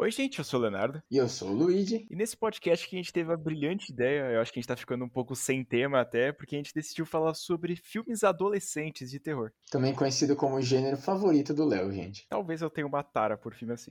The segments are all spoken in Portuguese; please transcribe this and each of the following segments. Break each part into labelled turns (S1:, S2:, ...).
S1: Oi, gente, eu sou o Leonardo.
S2: E eu sou o Luigi.
S1: E nesse podcast que a gente teve a brilhante ideia, eu acho que a gente tá ficando um pouco sem tema até, porque a gente decidiu falar sobre filmes adolescentes de terror.
S2: Também conhecido como o gênero favorito do Léo, gente.
S1: Talvez eu tenha uma tara por filme assim.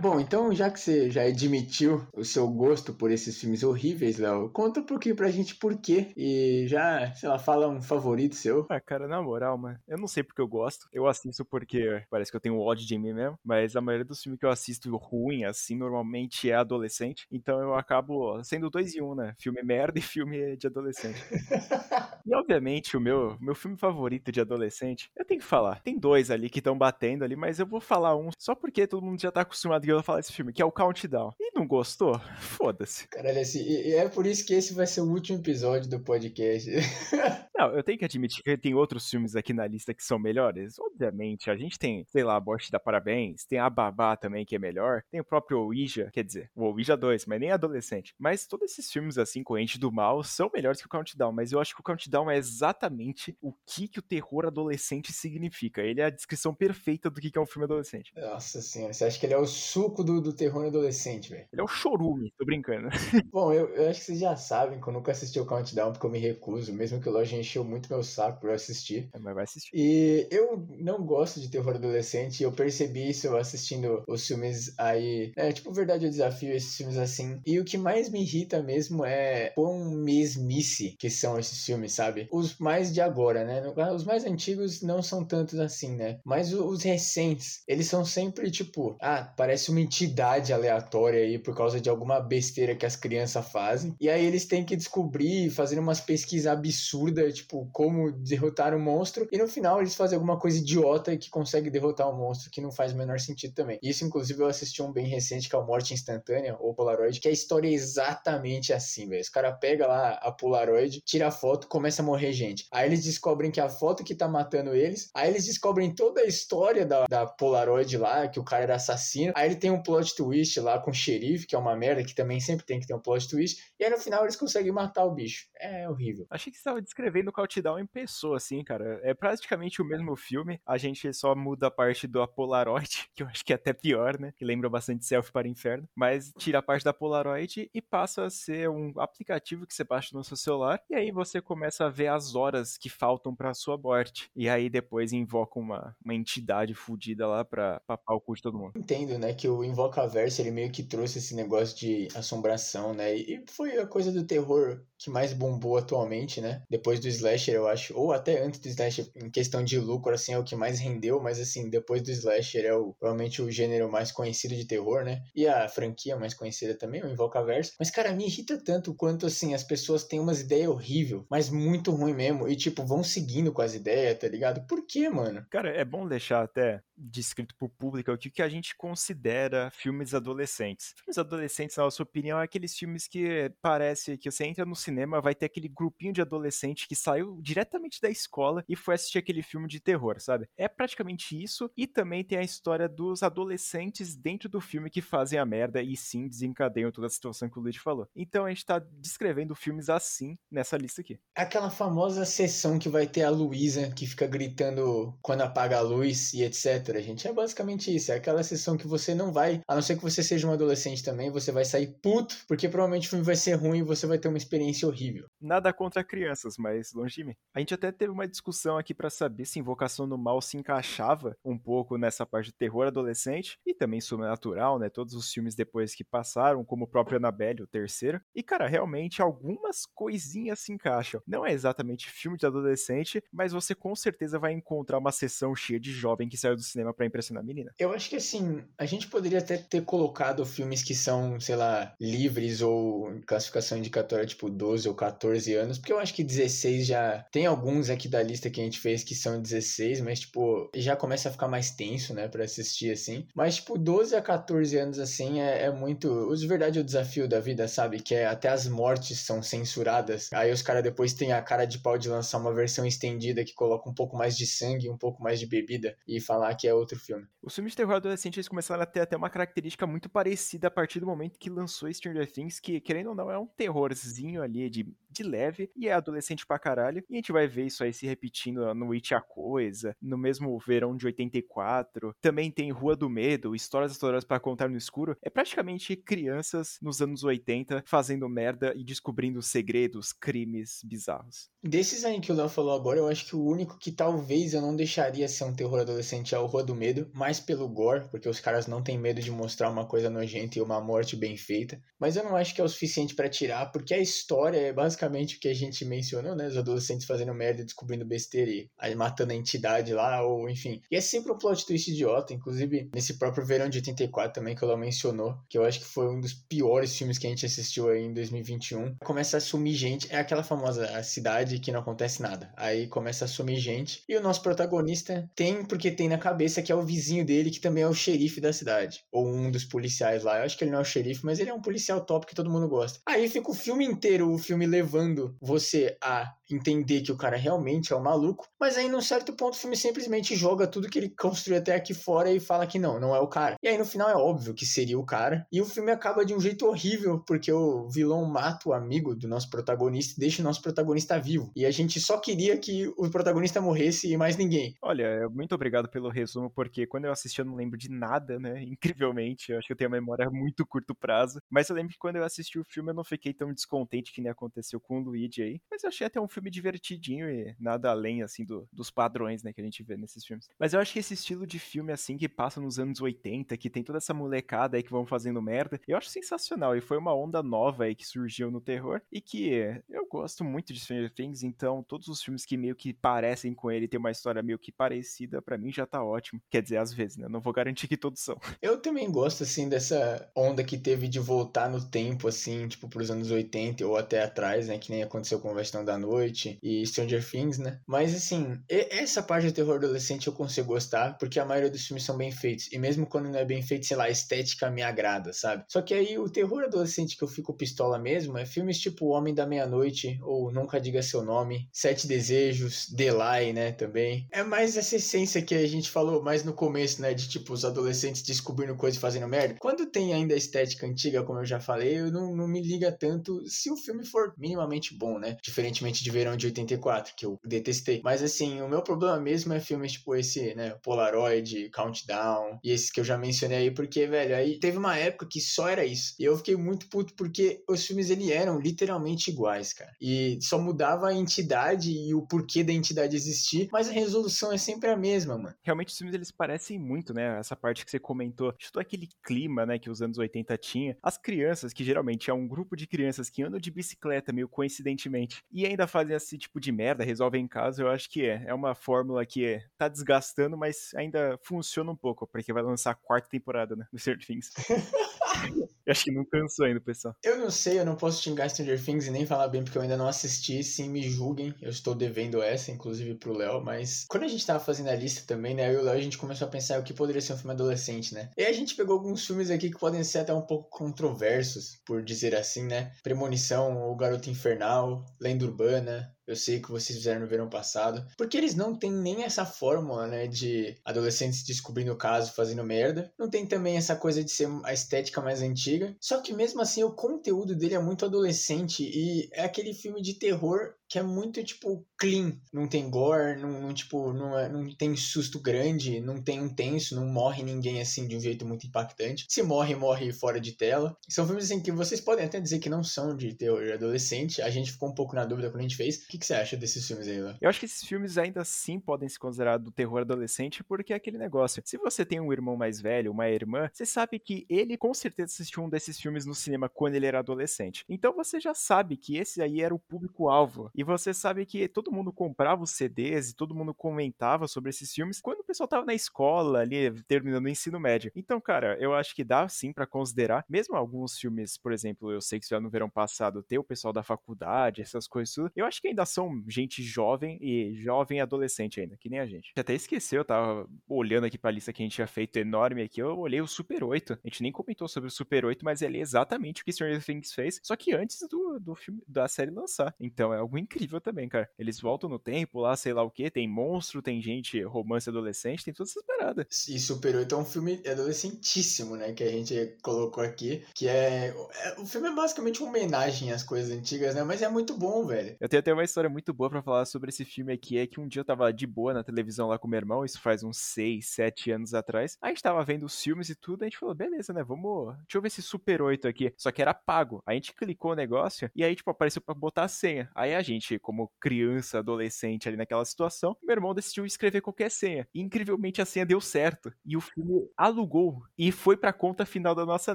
S2: Bom, então já que você já admitiu o seu gosto por esses filmes horríveis, Léo, conta um pouquinho pra gente por quê e já, sei lá, fala um favorito seu.
S1: Ah, cara, na moral, mano, eu não sei porque eu gosto. Eu assisto porque parece que eu tenho ódio de mim mesmo, mas a maioria dos filmes que eu assisto ruim, assim, normalmente é adolescente. Então eu acabo sendo dois em um, né? Filme merda e filme de adolescente. e obviamente o meu, meu filme favorito de adolescente, eu tenho que falar. Tem dois ali que estão batendo ali, mas eu vou falar um só porque todo mundo já tá acostumado vou falar desse filme, que é o Countdown. E não gostou? Foda-se.
S2: Caralho, assim, e é por isso que esse vai ser o último episódio do podcast.
S1: Não, eu tenho que admitir que tem outros filmes aqui na lista que são melhores. Obviamente, a gente tem, sei lá, a Bosch da Parabéns, tem a Babá também que é melhor, tem o próprio Ouija, quer dizer, o Ouija 2, mas nem adolescente. Mas todos esses filmes assim, com Ente do Mal, são melhores que o Countdown, mas eu acho que o Countdown é exatamente o que, que o terror adolescente significa. Ele é a descrição perfeita do que, que é um filme adolescente.
S2: Nossa senhora, você acha que ele é o suco do, do terror adolescente, velho?
S1: Ele é o chorume, tô brincando.
S2: Bom, eu, eu acho que vocês já sabem que eu nunca assisti o Countdown porque eu me recuso, mesmo que o Loja encheu muito meu saco pra eu assistir.
S1: É, mas vai assistir.
S2: E eu não gosto de terror adolescente, eu percebi isso assistindo os filmes aí. É tipo Verdade ou Desafio, esses filmes assim. E o que mais me irrita mesmo é quão mesmice que são esses filmes, sabe? Os mais de agora, né? Os mais antigos não são tantos assim, né? Mas os recentes, eles são sempre tipo, ah, parece uma entidade aleatória aí por causa de alguma besteira que as crianças fazem. E aí eles têm que descobrir, fazer umas pesquisas absurdas, tipo, como derrotar um monstro. E no final eles fazem alguma coisa idiota que consegue derrotar o um monstro, que não faz o menor sentido também. Isso, inclusive, eu assisti um bem recente, que é o Morte Instantânea, ou Polaroid, que a história é exatamente assim, velho. Os cara pega lá a Polaroid, tira a foto, começa a morrer gente. Aí eles descobrem que a foto que tá matando eles, aí eles descobrem toda a história da, da Polaroid lá, que o cara era assassino. Aí ele tem um plot twist lá com o xerife, que é uma merda, que também sempre tem que ter um plot twist. E aí no final eles conseguem matar o bicho. É horrível.
S1: Achei que você estava descrevendo o Countdown em pessoa, assim, cara. É praticamente o mesmo filme. A gente só muda a parte do Polaroid, que eu acho que é até pior, né? Que lembra bastante Selfie para o Inferno. Mas tira a parte da Polaroid e passa a ser um aplicativo que você baixa no seu celular. E aí você começa a ver as horas que faltam pra sua morte. E aí depois invoca uma, uma entidade fodida lá pra papar o cu de todo mundo.
S2: Entendo, né? Que o Invocaverse, ele meio que trouxe esse negócio de assombração, né? E foi a coisa do terror que mais bombou atualmente, né? Depois do slasher, eu acho, ou até antes do slasher, em questão de lucro, assim, é o que mais rendeu, mas assim, depois do slasher é o, provavelmente o gênero mais conhecido de terror, né? E a franquia mais conhecida também, o Invocaverse. Mas, cara, me irrita tanto quanto, assim, as pessoas têm umas ideias horríveis, mas muito ruim mesmo, e, tipo, vão seguindo com as ideias, tá ligado? Por quê, mano?
S1: Cara, é bom deixar até descrito pro público o que a gente considera filmes adolescentes. Filmes adolescentes, na nossa opinião, é aqueles filmes que parece que você entra no cinema, vai ter aquele grupinho de adolescente que saiu diretamente da escola e foi assistir aquele filme de terror, sabe? É praticamente isso. E também tem a história dos adolescentes dentro do filme que fazem a merda e sim desencadeiam toda a situação que o Luigi falou. Então a gente tá descrevendo filmes assim nessa lista aqui.
S2: Aquela famosa sessão que vai ter a Luísa que fica gritando quando apaga a luz e etc. Gente, é basicamente isso. É aquela sessão que você não vai, a não ser que você seja um adolescente também, você vai sair puto, porque provavelmente o filme vai ser ruim e você vai ter uma experiência horrível.
S1: Nada contra crianças, mas longe de mim. A gente até teve uma discussão aqui para saber se Invocação do Mal se encaixava um pouco nessa parte de terror adolescente e também sobrenatural, né? Todos os filmes depois que passaram, como o próprio Annabelle, o terceiro. E, cara, realmente algumas coisinhas se encaixam. Não é exatamente filme de adolescente, mas você com certeza vai encontrar uma sessão cheia de jovem que saiu do cinema para impressionar a menina.
S2: Eu acho que assim, a gente poderia até ter colocado filmes que são, sei lá, livres ou classificação indicatória tipo 12 ou 14 anos, porque eu acho que 16 já tem alguns aqui da lista que a gente fez que são 16, mas tipo, já começa a ficar mais tenso, né, para assistir assim. Mas tipo, 12 a 14 anos assim é, é muito, os verdade é o desafio da vida, sabe, que é até as mortes são censuradas. Aí os caras depois têm a cara de pau de lançar uma versão estendida que coloca um pouco mais de sangue, um pouco mais de bebida e falar que qualquer outro filme.
S1: Os filmes de terror adolescente eles começaram a ter até uma característica muito parecida a partir do momento que lançou Stranger Things, que, querendo ou não, é um terrorzinho ali de, de leve e é adolescente pra caralho. E a gente vai ver isso aí se repetindo no It a Coisa, no mesmo verão de 84. Também tem Rua do Medo, Histórias Histórias para Contar no Escuro. É praticamente crianças nos anos 80 fazendo merda e descobrindo segredos, crimes bizarros.
S2: Desses aí que o Léo falou agora, eu acho que o único que talvez eu não deixaria ser um terror adolescente é o Rua do Medo, mais pelo gore, porque os caras não têm medo de mostrar uma coisa nojenta e uma morte bem feita. Mas eu não acho que é o suficiente para tirar, porque a história é basicamente o que a gente mencionou, né? Os adolescentes fazendo merda, descobrindo besteira e aí matando a entidade lá, ou enfim. E é sempre um plot twist idiota, inclusive nesse próprio verão de 84 também que Léo mencionou, que eu acho que foi um dos piores filmes que a gente assistiu aí em 2021. Começa a sumir gente, é aquela famosa cidade que não acontece nada. Aí começa a sumir gente. E o nosso protagonista tem, porque tem na cabeça que é o vizinho dele, que também é o xerife da cidade. Ou um dos policiais lá. Eu acho que ele não é o xerife, mas ele é um policial top que todo mundo gosta. Aí fica o filme inteiro, o filme levando você a entender que o cara realmente é um maluco, mas aí num certo ponto o filme simplesmente joga tudo que ele construiu até aqui fora e fala que não, não é o cara. E aí no final é óbvio que seria o cara, e o filme acaba de um jeito horrível, porque o vilão mata o amigo do nosso protagonista e deixa o nosso protagonista vivo. E a gente só queria que o protagonista morresse e mais ninguém.
S1: Olha, muito obrigado pelo resumo, porque quando eu assisti eu não lembro de nada, né? Incrivelmente, eu acho que eu tenho a memória a muito curto prazo, mas eu lembro que quando eu assisti o filme eu não fiquei tão descontente que nem aconteceu com o Luigi aí, mas eu achei até um filme filme divertidinho e nada além, assim, do, dos padrões, né, que a gente vê nesses filmes. Mas eu acho que esse estilo de filme, assim, que passa nos anos 80, que tem toda essa molecada aí que vão fazendo merda, eu acho sensacional. E foi uma onda nova aí que surgiu no terror e que eu gosto muito de Stranger Things, então todos os filmes que meio que parecem com ele, tem uma história meio que parecida, para mim já tá ótimo. Quer dizer, às vezes, né? Eu não vou garantir que todos são.
S2: Eu também gosto, assim, dessa onda que teve de voltar no tempo, assim, tipo, pros anos 80 ou até atrás, né? Que nem aconteceu com o Vestão da Noite e Stranger Things, né? Mas assim, essa parte de terror adolescente eu consigo gostar, porque a maioria dos filmes são bem feitos. E mesmo quando não é bem feito, sei lá, a estética me agrada, sabe? Só que aí o terror adolescente que eu fico pistola mesmo é filmes tipo O Homem da Meia-Noite, ou Nunca Diga Seu Nome, Sete Desejos, Delay, né? Também. É mais essa essência que a gente falou mais no começo, né? De tipo, os adolescentes descobrindo coisas e fazendo merda. Quando tem ainda a estética antiga, como eu já falei, eu não, não me liga tanto se o filme for minimamente bom, né? Diferentemente de Verão de 84, que eu detestei. Mas assim, o meu problema mesmo é filmes tipo esse, né, Polaroid, Countdown, e esses que eu já mencionei aí, porque, velho, aí teve uma época que só era isso. E eu fiquei muito puto porque os filmes ele eram literalmente iguais, cara. E só mudava a entidade e o porquê da entidade existir, mas a resolução é sempre a mesma, mano.
S1: Realmente filmes eles parecem muito, né? Essa parte que você comentou, de todo aquele clima, né, que os anos 80 tinha. As crianças, que geralmente é um grupo de crianças que andam de bicicleta meio coincidentemente e ainda fazem esse tipo de merda, resolvem em casa, eu acho que é. É uma fórmula que é, tá desgastando, mas ainda funciona um pouco, porque vai lançar a quarta temporada, né? Do Stranger Things. eu acho que não cansou ainda, pessoal.
S2: Eu não sei, eu não posso xingar Stranger Things e nem falar bem, porque eu ainda não assisti. Sim, me julguem. Eu estou devendo essa, inclusive, pro Léo. Mas quando a gente tava fazendo a lista também, né? Eu e o Léo, a gente começou a pensar o que poderia ser um filme adolescente, né? E a gente pegou alguns filmes aqui que podem ser até um pouco controversos, por dizer assim, né? Premonição, O Garoto Infernal, Lenda Urbana, eu sei que vocês fizeram no verão passado, porque eles não têm nem essa fórmula, né, de adolescentes descobrindo o caso, fazendo merda. Não tem também essa coisa de ser a estética mais antiga. Só que mesmo assim o conteúdo dele é muito adolescente e é aquele filme de terror que é muito, tipo, clean. Não tem gore, não, não tipo, não, é, não tem susto grande, não tem um tenso, não morre ninguém, assim, de um jeito muito impactante. Se morre, morre fora de tela. São filmes, assim, que vocês podem até dizer que não são de terror adolescente. A gente ficou um pouco na dúvida quando a gente fez. O que, que você acha desses filmes aí, Léo?
S1: Eu acho que esses filmes ainda assim podem se considerar do terror adolescente, porque é aquele negócio. Se você tem um irmão mais velho, uma irmã, você sabe que ele com certeza assistiu um desses filmes no cinema quando ele era adolescente. Então você já sabe que esse aí era o público-alvo. E você sabe que todo mundo comprava os CDs e todo mundo comentava sobre esses filmes quando o pessoal tava na escola ali, terminando o ensino médio. Então, cara, eu acho que dá sim para considerar, mesmo alguns filmes, por exemplo, eu sei que já no verão passado tem o pessoal da faculdade, essas coisas tudo, eu acho que ainda são gente jovem e jovem adolescente ainda, que nem a gente. Até esqueceu, eu tava olhando aqui pra lista que a gente tinha feito enorme aqui, eu olhei o Super 8. A gente nem comentou sobre o Super 8, mas ele é exatamente o que Stranger Things fez, só que antes do, do filme, da série lançar. Então é algo incrível incrível também, cara. Eles voltam no tempo lá, sei lá o que, tem monstro, tem gente, romance adolescente, tem todas essas paradas.
S2: E Super 8 é um filme adolescentíssimo, né? Que a gente colocou aqui. Que é. é o filme é basicamente uma homenagem às coisas antigas, né? Mas é muito bom, velho.
S1: Eu tenho até uma história muito boa para falar sobre esse filme aqui. É que um dia eu tava de boa na televisão lá com meu irmão, isso faz uns 6, 7 anos atrás. A gente tava vendo os filmes e tudo, a gente falou, beleza, né? Vamos. Deixa eu ver esse Super 8 aqui. Só que era pago. A gente clicou o negócio e aí, tipo, apareceu pra botar a senha. Aí a gente, como criança, adolescente ali naquela situação, meu irmão decidiu escrever qualquer senha. E incrivelmente a senha deu certo. E o filme alugou e foi pra conta final da nossa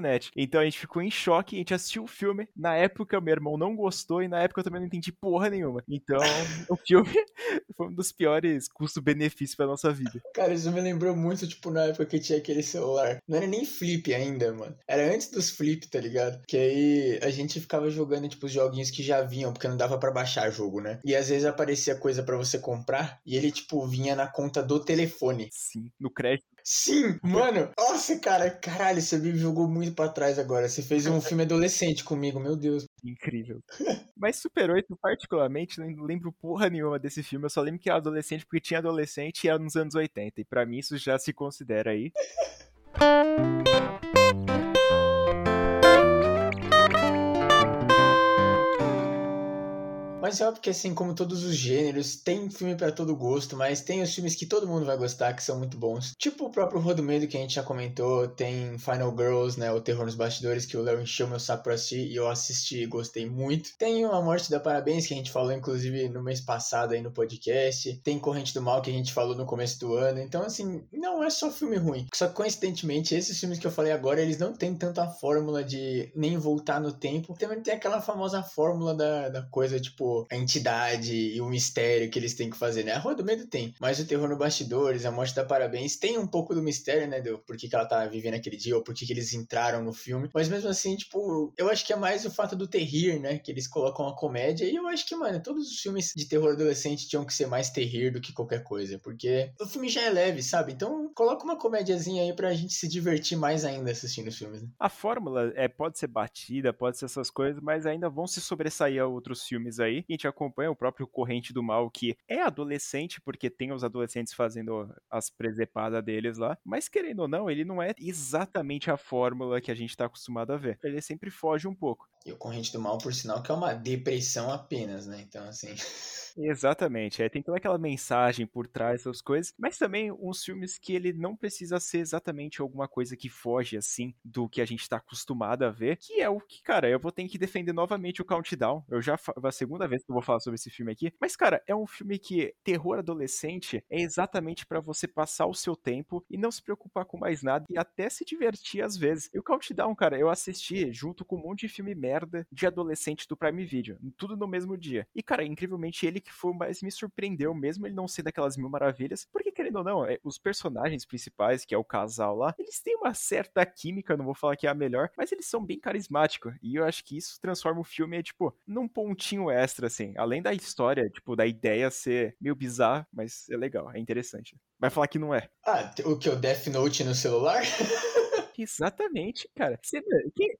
S1: net. Então a gente ficou em choque, a gente assistiu o filme. Na época, meu irmão não gostou e na época eu também não entendi porra nenhuma. Então, o filme foi um dos piores custo-benefício pra nossa vida.
S2: Cara, isso me lembrou muito, tipo, na época que tinha aquele celular. Não era nem flip ainda, mano. Era antes dos flip, tá ligado? Que aí a gente ficava jogando, tipo, os joguinhos que já vinham, porque não dava para baixar jogo, né? E às vezes aparecia coisa para você comprar e ele, tipo, vinha na conta do telefone.
S1: Sim, no crédito.
S2: Sim, mano. Nossa, cara, caralho, você me jogou muito para trás agora. Você fez um filme adolescente comigo, meu Deus.
S1: Incrível. Mas Super 8, particularmente, não lembro porra nenhuma desse filme. Eu só lembro que era adolescente porque tinha adolescente e era nos anos 80. E para mim isso já se considera aí.
S2: Mas é óbvio que assim, como todos os gêneros, tem filme para todo gosto, mas tem os filmes que todo mundo vai gostar, que são muito bons. Tipo o próprio Rodo Medo, que a gente já comentou, tem Final Girls, né, o Terror nos Bastidores, que o Léo encheu meu saco pra assistir e eu assisti e gostei muito. Tem A Morte da Parabéns, que a gente falou inclusive no mês passado aí no podcast. Tem Corrente do Mal, que a gente falou no começo do ano. Então, assim, não é só filme ruim. Só que, coincidentemente, esses filmes que eu falei agora, eles não têm tanto a fórmula de nem voltar no tempo. Também tem aquela famosa fórmula da, da coisa, tipo, a entidade e o mistério que eles têm que fazer, né? A Rua do Medo tem, mas o Terror no Bastidores, a Morte da Parabéns, tem um pouco do mistério, né? Do por que, que ela tá vivendo aquele dia, ou por que, que eles entraram no filme. Mas mesmo assim, tipo, eu acho que é mais o fato do terrir, né? Que eles colocam a comédia. E eu acho que, mano, todos os filmes de terror adolescente tinham que ser mais terrir do que qualquer coisa. Porque o filme já é leve, sabe? Então coloca uma comédiazinha aí pra gente se divertir mais ainda assistindo os filmes. Né?
S1: A fórmula é, pode ser batida, pode ser essas coisas, mas ainda vão se sobressair a outros filmes aí a gente acompanha o próprio Corrente do Mal, que é adolescente, porque tem os adolescentes fazendo as presepadas deles lá, mas querendo ou não, ele não é exatamente a fórmula que a gente tá acostumado a ver. Ele sempre foge um pouco.
S2: E o Corrente do Mal, por sinal, que é uma depressão apenas, né? Então, assim.
S1: Exatamente, é, tem toda aquela mensagem por trás das coisas, mas também uns filmes que ele não precisa ser exatamente alguma coisa que foge assim do que a gente tá acostumado a ver, que é o que, cara, eu vou ter que defender novamente o Countdown. Eu já a segunda vez que eu vou falar sobre esse filme aqui, mas cara, é um filme que terror adolescente é exatamente para você passar o seu tempo e não se preocupar com mais nada e até se divertir às vezes. E o Countdown, cara, eu assisti junto com um monte de filme merda de adolescente do Prime Video, tudo no mesmo dia. E cara, incrivelmente ele que foi mais me surpreendeu, mesmo ele não ser daquelas mil maravilhas, porque querendo ou não, é, os personagens principais, que é o casal lá, eles têm uma certa química, não vou falar que é a melhor, mas eles são bem carismáticos, e eu acho que isso transforma o filme, tipo, num pontinho extra, assim, além da história, tipo, da ideia ser meio bizarra, mas é legal, é interessante. Vai falar que não é.
S2: Ah, o que? O Death Note no celular?
S1: Exatamente, cara. Você,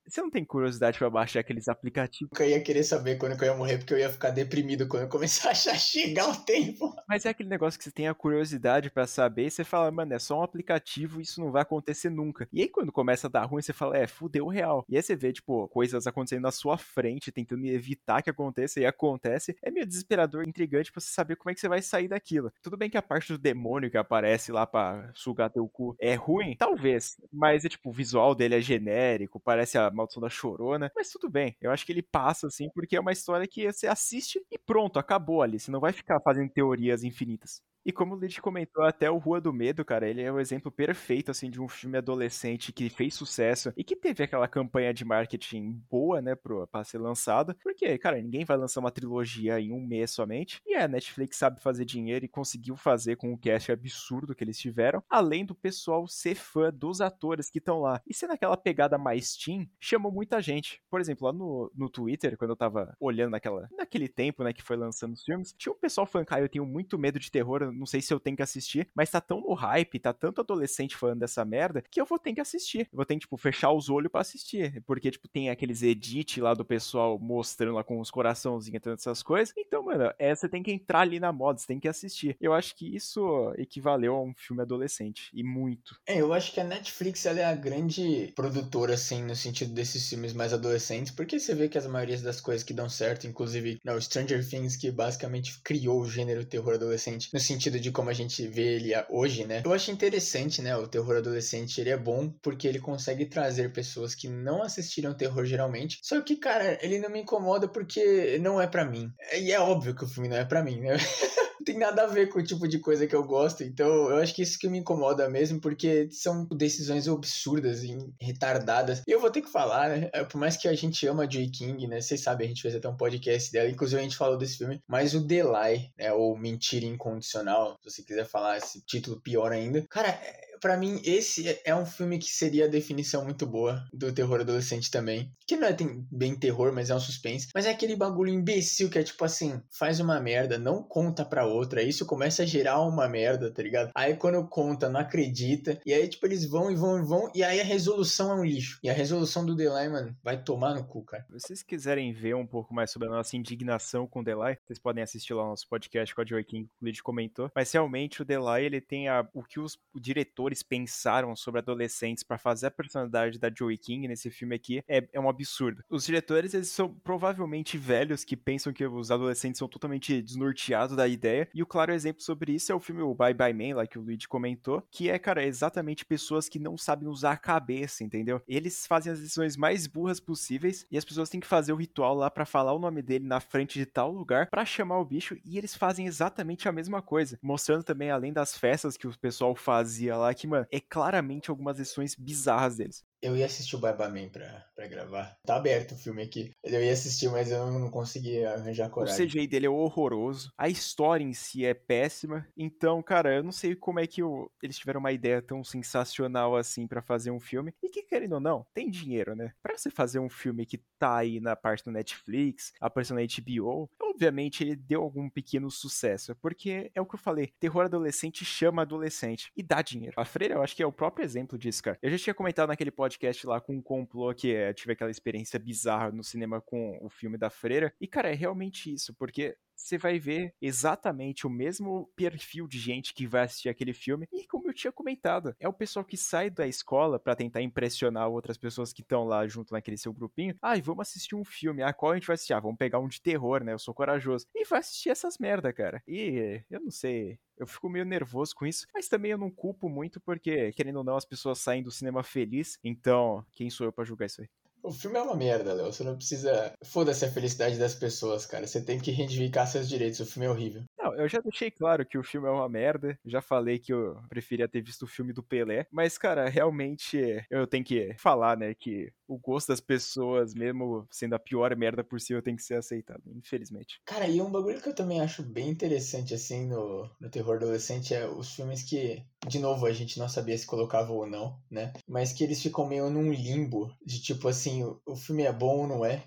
S1: você não tem curiosidade para baixar aqueles aplicativos?
S2: Eu ia querer saber quando eu ia morrer, porque eu ia ficar deprimido quando eu começar a achar chegar o tempo.
S1: Mas é aquele negócio que você tem a curiosidade para saber e você fala, mano, é só um aplicativo, isso não vai acontecer nunca. E aí quando começa a dar ruim, você fala, é, fudeu real. E aí você vê, tipo, coisas acontecendo na sua frente, tentando evitar que aconteça e acontece. É meio desesperador, intrigante pra você saber como é que você vai sair daquilo. Tudo bem que a parte do demônio que aparece lá para sugar teu cu é ruim, talvez, mas é tipo tipo, o visual dele é genérico, parece a Maldição da Chorona, mas tudo bem. Eu acho que ele passa, assim, porque é uma história que você assiste e pronto, acabou ali. Você não vai ficar fazendo teorias infinitas. E como o Lid comentou, até o Rua do Medo, cara, ele é o exemplo perfeito, assim, de um filme adolescente que fez sucesso e que teve aquela campanha de marketing boa, né, pro, pra ser lançado. Porque, cara, ninguém vai lançar uma trilogia em um mês somente. E a Netflix sabe fazer dinheiro e conseguiu fazer com o cast absurdo que eles tiveram, além do pessoal ser fã dos atores que estão lá. E sendo aquela pegada mais teen, chamou muita gente. Por exemplo, lá no, no Twitter, quando eu tava olhando naquela, naquele tempo, né, que foi lançando os filmes, tinha um pessoal falando, cara, eu tenho muito medo de terror, não sei se eu tenho que assistir, mas tá tão no hype, tá tanto adolescente falando dessa merda, que eu vou ter que assistir. Eu vou ter que, tipo, fechar os olhos para assistir. Porque, tipo, tem aqueles edit lá do pessoal mostrando lá com os coraçãozinhos, todas essas coisas. Então, mano, é, você tem que entrar ali na moda, você tem que assistir. Eu acho que isso equivaleu a um filme adolescente. E muito.
S2: É, eu acho que a Netflix ela é a grande produtora, assim, no sentido desses filmes mais adolescentes, porque você vê que as maiorias das coisas que dão certo, inclusive, não, Stranger Things, que basicamente criou o gênero terror adolescente, no sentido de como a gente vê ele hoje, né? Eu acho interessante, né? O terror adolescente, ele é bom porque ele consegue trazer pessoas que não assistiram terror geralmente. Só que, cara, ele não me incomoda porque não é para mim. E é óbvio que o filme não é para mim, né? tem nada a ver com o tipo de coisa que eu gosto. Então, eu acho que isso que me incomoda mesmo, porque são decisões absurdas e retardadas. E eu vou ter que falar, né? É, por mais que a gente ama a Joy King, né? Vocês sabem, a gente fez até um podcast dela, inclusive a gente falou desse filme, mas o Delay, né? Ou Mentira Incondicional, se você quiser falar esse título pior ainda. Cara, é para mim, esse é, um filme que seria a definição muito boa do terror adolescente também. Que não é bem terror, mas é um suspense. Mas é aquele bagulho imbecil que é tipo assim: faz uma merda, não conta pra outra. Isso começa a gerar uma merda, tá ligado? Aí quando conta, não acredita. E aí, tipo, eles vão e vão e vão. E aí a resolução é um lixo. E a resolução do Delay, mano, vai tomar no cu, cara.
S1: Se vocês quiserem ver um pouco mais sobre a nossa indignação com o Delay, vocês podem assistir lá o nosso podcast com a Joy King, que o Lid comentou. Mas realmente o Delay, ele tem a, o que os diretores pensaram sobre adolescentes para fazer a personalidade da Joey King nesse filme aqui é, é um absurdo. Os diretores, eles são provavelmente velhos que pensam que os adolescentes são totalmente desnorteados da ideia. E o claro exemplo sobre isso é o filme o Bye Bye Man, lá que o Luigi comentou, que é, cara, exatamente pessoas que não sabem usar a cabeça, entendeu? Eles fazem as decisões mais burras possíveis e as pessoas têm que fazer o ritual lá para falar o nome dele na frente de tal lugar para chamar o bicho e eles fazem exatamente a mesma coisa, mostrando também além das festas que o pessoal fazia lá mano, é claramente algumas lições bizarras deles.
S2: Eu ia assistir o Barbaman pra, pra gravar. Tá aberto o filme aqui. Eu ia assistir, mas eu não, não consegui arranjar coragem.
S1: O CGI dele é horroroso. A história em si é péssima. Então, cara, eu não sei como é que o, eles tiveram uma ideia tão sensacional assim para fazer um filme. E que, querendo ou não, tem dinheiro, né? Pra você fazer um filme que tá aí na parte do Netflix, aparecendo na HBO, obviamente ele deu algum pequeno sucesso. Porque é o que eu falei: terror adolescente chama adolescente. E dá dinheiro. A Freira, eu acho que é o próprio exemplo disso, cara. Eu já tinha comentado naquele podcast podcast lá com um complô que é, tive aquela experiência bizarra no cinema com o filme da Freira. E, cara, é realmente isso, porque você vai ver exatamente o mesmo perfil de gente que vai assistir aquele filme. E como eu tinha comentado, é o pessoal que sai da escola para tentar impressionar outras pessoas que estão lá junto naquele seu grupinho. Ah, e vamos assistir um filme. Ah, qual a gente vai assistir? Ah, vamos pegar um de terror, né? Eu sou corajoso. E vai assistir essas merda, cara. E eu não sei. Eu fico meio nervoso com isso, mas também eu não culpo muito porque, querendo ou não, as pessoas saem do cinema feliz. Então, quem sou eu para julgar isso aí?
S2: O filme é uma merda, Léo. Você não precisa. Foda-se a felicidade das pessoas, cara. Você tem que reivindicar seus direitos. O filme é horrível.
S1: Não, eu já deixei claro que o filme é uma merda. Já falei que eu preferia ter visto o filme do Pelé. Mas, cara, realmente eu tenho que falar, né, que o gosto das pessoas, mesmo sendo a pior merda possível, tem que ser aceitado, infelizmente.
S2: Cara, e um bagulho que eu também acho bem interessante, assim, no, no terror adolescente é os filmes que, de novo, a gente não sabia se colocava ou não, né? Mas que eles ficam meio num limbo de tipo assim, o, o filme é bom ou não é?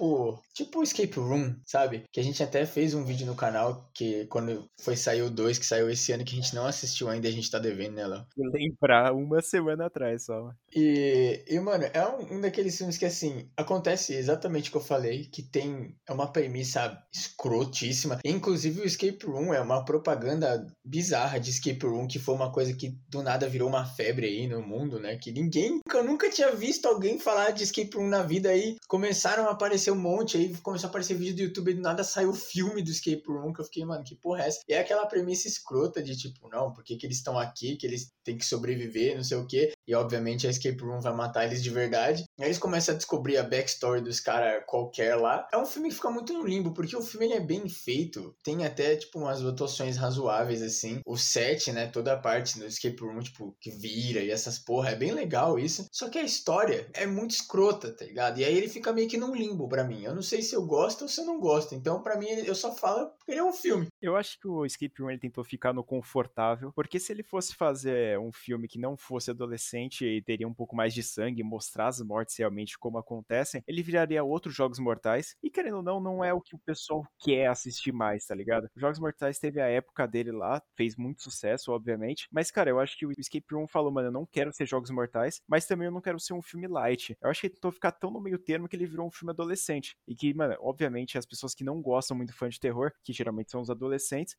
S2: Tipo, tipo Escape Room, sabe? Que a gente até fez um vídeo no canal que quando foi sair o 2, que saiu esse ano, que a gente não assistiu ainda, a gente tá devendo nela.
S1: Lembrar uma semana atrás só.
S2: E, e mano, é um, um, daqueles filmes que assim, acontece exatamente o que eu falei, que tem é uma premissa escrotíssima. Inclusive o Escape Room é uma propaganda bizarra de Escape Room, que foi uma coisa que do nada virou uma febre aí no mundo, né? Que ninguém, eu nunca tinha visto alguém falar de Escape Room na vida aí. Começaram a aparecer um monte, aí começou a aparecer vídeo do YouTube e do nada saiu o filme do Escape Room, que eu fiquei, mano, que porra é essa? E é aquela premissa escrota de tipo, não, por que, que eles estão aqui, que eles têm que sobreviver, não sei o quê. E obviamente a Escape Room vai matar eles de verdade. Aí eles começam a descobrir a backstory dos caras qualquer lá. É um filme que fica muito no limbo, porque o filme ele é bem feito. Tem até, tipo, umas atuações razoáveis, assim. O set, né, toda a parte do Escape Room, tipo, que vira e essas porra, é bem legal isso. Só que a história é muito escrota, tá ligado? E aí ele fica meio que num limbo para mim. Eu não sei se eu gosto ou se eu não gosto. Então, para mim, eu só falo porque ele é um filme.
S1: Eu acho que o Escape Room ele tentou ficar no confortável, porque se ele fosse fazer um filme que não fosse adolescente e teria um pouco mais de sangue, mostrar as mortes realmente como acontecem, ele viraria outros Jogos Mortais. E querendo ou não, não é o que o pessoal quer assistir mais, tá ligado? Jogos Mortais teve a época dele lá, fez muito sucesso, obviamente. Mas, cara, eu acho que o Escape Room falou, mano, eu não quero ser Jogos Mortais, mas também eu não quero ser um filme light. Eu acho que ele tentou ficar tão no meio termo que ele virou um filme adolescente. E que, mano, obviamente as pessoas que não gostam muito fã de terror, que geralmente são os adolescentes,